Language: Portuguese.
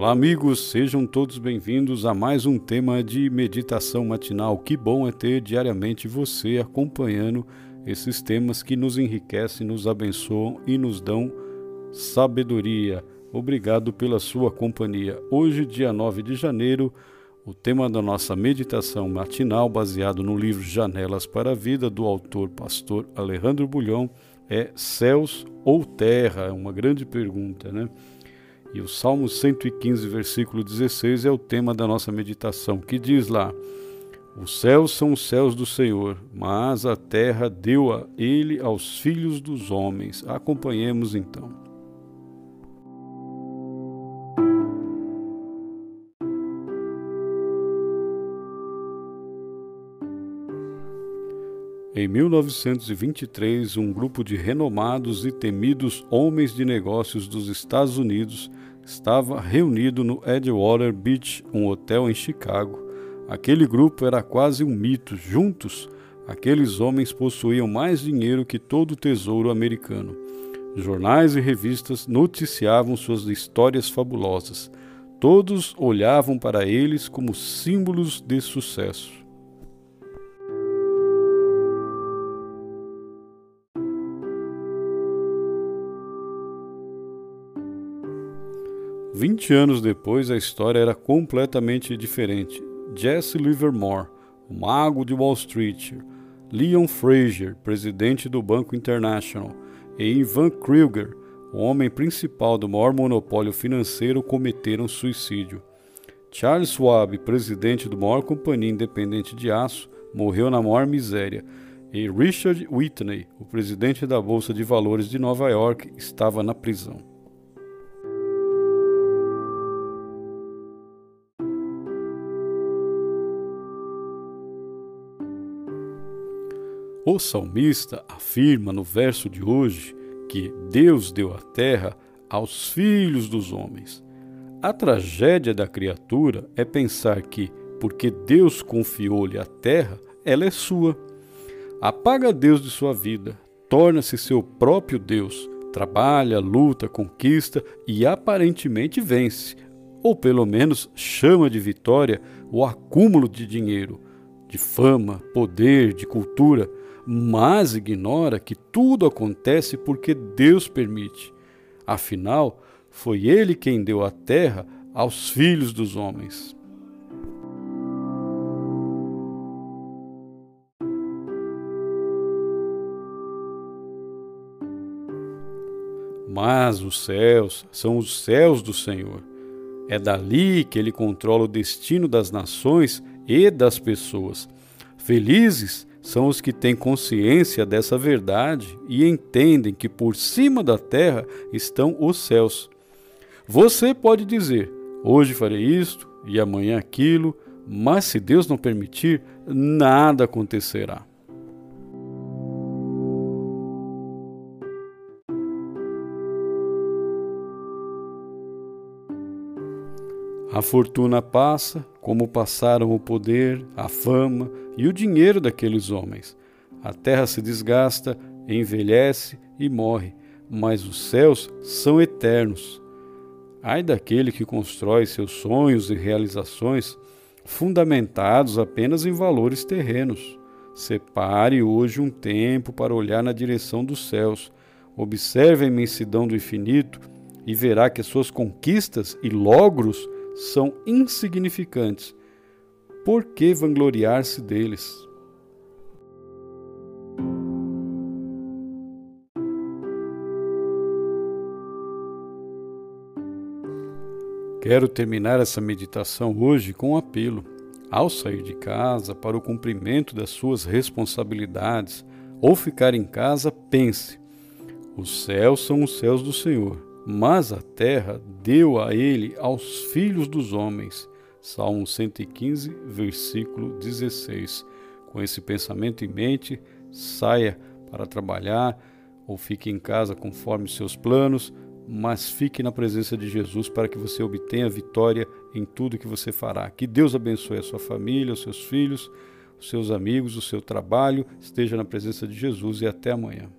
Olá, amigos, sejam todos bem-vindos a mais um tema de meditação matinal. Que bom é ter diariamente você acompanhando esses temas que nos enriquecem, nos abençoam e nos dão sabedoria. Obrigado pela sua companhia. Hoje, dia 9 de janeiro, o tema da nossa meditação matinal, baseado no livro Janelas para a Vida, do autor pastor Alejandro Bulhão, é céus ou terra? É uma grande pergunta, né? E o Salmo 115, versículo 16 é o tema da nossa meditação, que diz lá: Os céus são os céus do Senhor, mas a terra deu a ele aos filhos dos homens. Acompanhemos então. Em 1923, um grupo de renomados e temidos homens de negócios dos Estados Unidos estava reunido no Edgewater Beach, um hotel em Chicago. Aquele grupo era quase um mito. Juntos, aqueles homens possuíam mais dinheiro que todo o tesouro americano. Jornais e revistas noticiavam suas histórias fabulosas. Todos olhavam para eles como símbolos de sucesso. Vinte anos depois, a história era completamente diferente. Jesse Livermore, o mago de Wall Street, Leon Fraser, presidente do Banco International, e Ivan Kruger, o homem principal do maior monopólio financeiro, cometeram suicídio. Charles Schwab, presidente da maior companhia independente de aço, morreu na maior miséria, e Richard Whitney, o presidente da Bolsa de Valores de Nova York, estava na prisão. O salmista afirma no verso de hoje que Deus deu a terra aos filhos dos homens. A tragédia da criatura é pensar que, porque Deus confiou-lhe a terra, ela é sua. Apaga Deus de sua vida, torna-se seu próprio Deus, trabalha, luta, conquista e aparentemente vence, ou pelo menos chama de vitória o acúmulo de dinheiro, de fama, poder, de cultura mas ignora que tudo acontece porque Deus permite. Afinal, foi Ele quem deu a terra aos filhos dos homens. Mas os céus são os céus do Senhor. É dali que ele controla o destino das nações e das pessoas. Felizes são os que têm consciência dessa verdade e entendem que por cima da terra estão os céus. Você pode dizer: hoje farei isto e amanhã aquilo, mas se Deus não permitir, nada acontecerá. A fortuna passa, como passaram o poder, a fama e o dinheiro daqueles homens. A terra se desgasta, envelhece e morre, mas os céus são eternos. Ai daquele que constrói seus sonhos e realizações fundamentados apenas em valores terrenos. Separe hoje um tempo para olhar na direção dos céus. Observe a imensidão do infinito e verá que suas conquistas e logros são insignificantes. Por que vangloriar-se deles? Quero terminar essa meditação hoje com um apelo. Ao sair de casa para o cumprimento das suas responsabilidades ou ficar em casa, pense: os céus são os céus do Senhor mas a terra deu a ele aos filhos dos homens. Salmo 115, versículo 16. Com esse pensamento em mente, saia para trabalhar ou fique em casa conforme seus planos, mas fique na presença de Jesus para que você obtenha vitória em tudo que você fará. Que Deus abençoe a sua família, os seus filhos, os seus amigos, o seu trabalho. Esteja na presença de Jesus e até amanhã.